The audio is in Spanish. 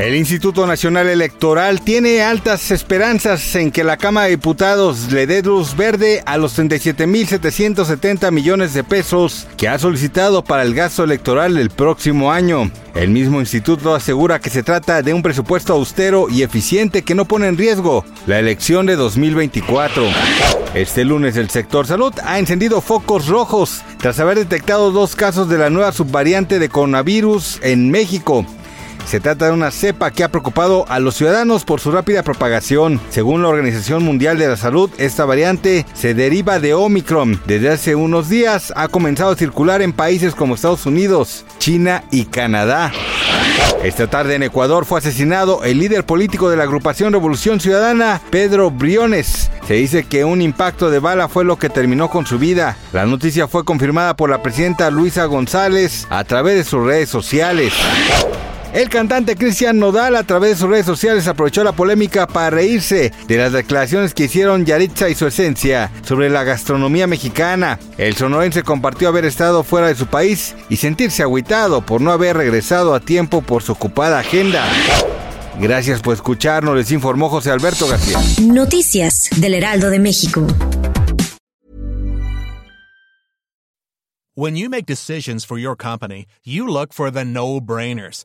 El Instituto Nacional Electoral tiene altas esperanzas en que la Cámara de Diputados le dé luz verde a los 37.770 millones de pesos que ha solicitado para el gasto electoral del próximo año. El mismo instituto asegura que se trata de un presupuesto austero y eficiente que no pone en riesgo la elección de 2024. Este lunes el sector salud ha encendido focos rojos tras haber detectado dos casos de la nueva subvariante de coronavirus en México. Se trata de una cepa que ha preocupado a los ciudadanos por su rápida propagación. Según la Organización Mundial de la Salud, esta variante se deriva de Omicron. Desde hace unos días ha comenzado a circular en países como Estados Unidos, China y Canadá. Esta tarde en Ecuador fue asesinado el líder político de la agrupación Revolución Ciudadana, Pedro Briones. Se dice que un impacto de bala fue lo que terminó con su vida. La noticia fue confirmada por la presidenta Luisa González a través de sus redes sociales. El cantante Cristian Nodal a través de sus redes sociales aprovechó la polémica para reírse de las declaraciones que hicieron Yaritza y su esencia sobre la gastronomía mexicana. El sonorense compartió haber estado fuera de su país y sentirse agüitado por no haber regresado a tiempo por su ocupada agenda. Gracias por escucharnos, les informó José Alberto García. Noticias del Heraldo de México. When you make decisions for your company, you look for the no-brainers.